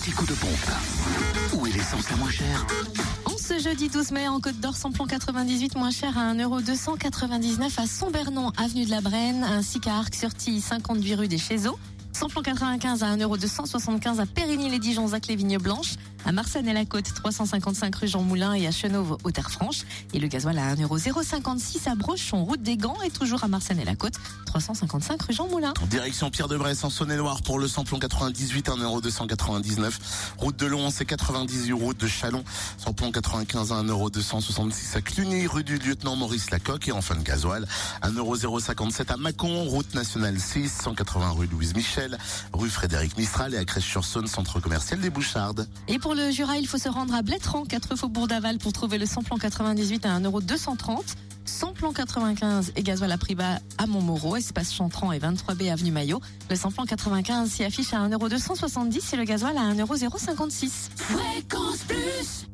petit coup de pompe. Où est l'essence la moins chère ce jeudi 12 mai, en Côte d'Or, samplon 98 moins cher à 1,299€ à Sombernon, avenue de la Brenne, ainsi qu'à Arc-sur-Tille, 58 rue des Chézeaux. Samplon 95 à 1,275€ à Périgny-les-Dijon, Zac les Vignes Blanches, à Marsanne et la Côte, 355 rue Jean Moulin et à Chenauve, aux Terres Franches. Et le gasoil à 1,056€ à Brochon, route des Gants et toujours à Marsanne et la Côte, 355 rue Jean Moulin. Direction Pierre de Bresse en Saône-et-Loire pour le samplon 98, 1,299€. Route de Lons, c'est 98 route de Chalon. Samplon 95 à 1,266€ à Cluny, rue du lieutenant Maurice Lacocque. Et enfin le gasoil, 1,057€ à Mâcon, route nationale 6, 180 rue Louise Michel, rue Frédéric Mistral et à Crèche-sur-Saône, centre commercial des Bouchardes. Et pour le Jura, il faut se rendre à Blétran, 4 faubourg d'Aval pour trouver le samplon 98 à 1,230€. Samplon 95 et gasoil à prix bas à Montmoreau, espace Chantran et 23B avenue Maillot. Le samplon 95 s'y affiche à 1,270€ et le gasoil à 1,056€. Fréquence Plus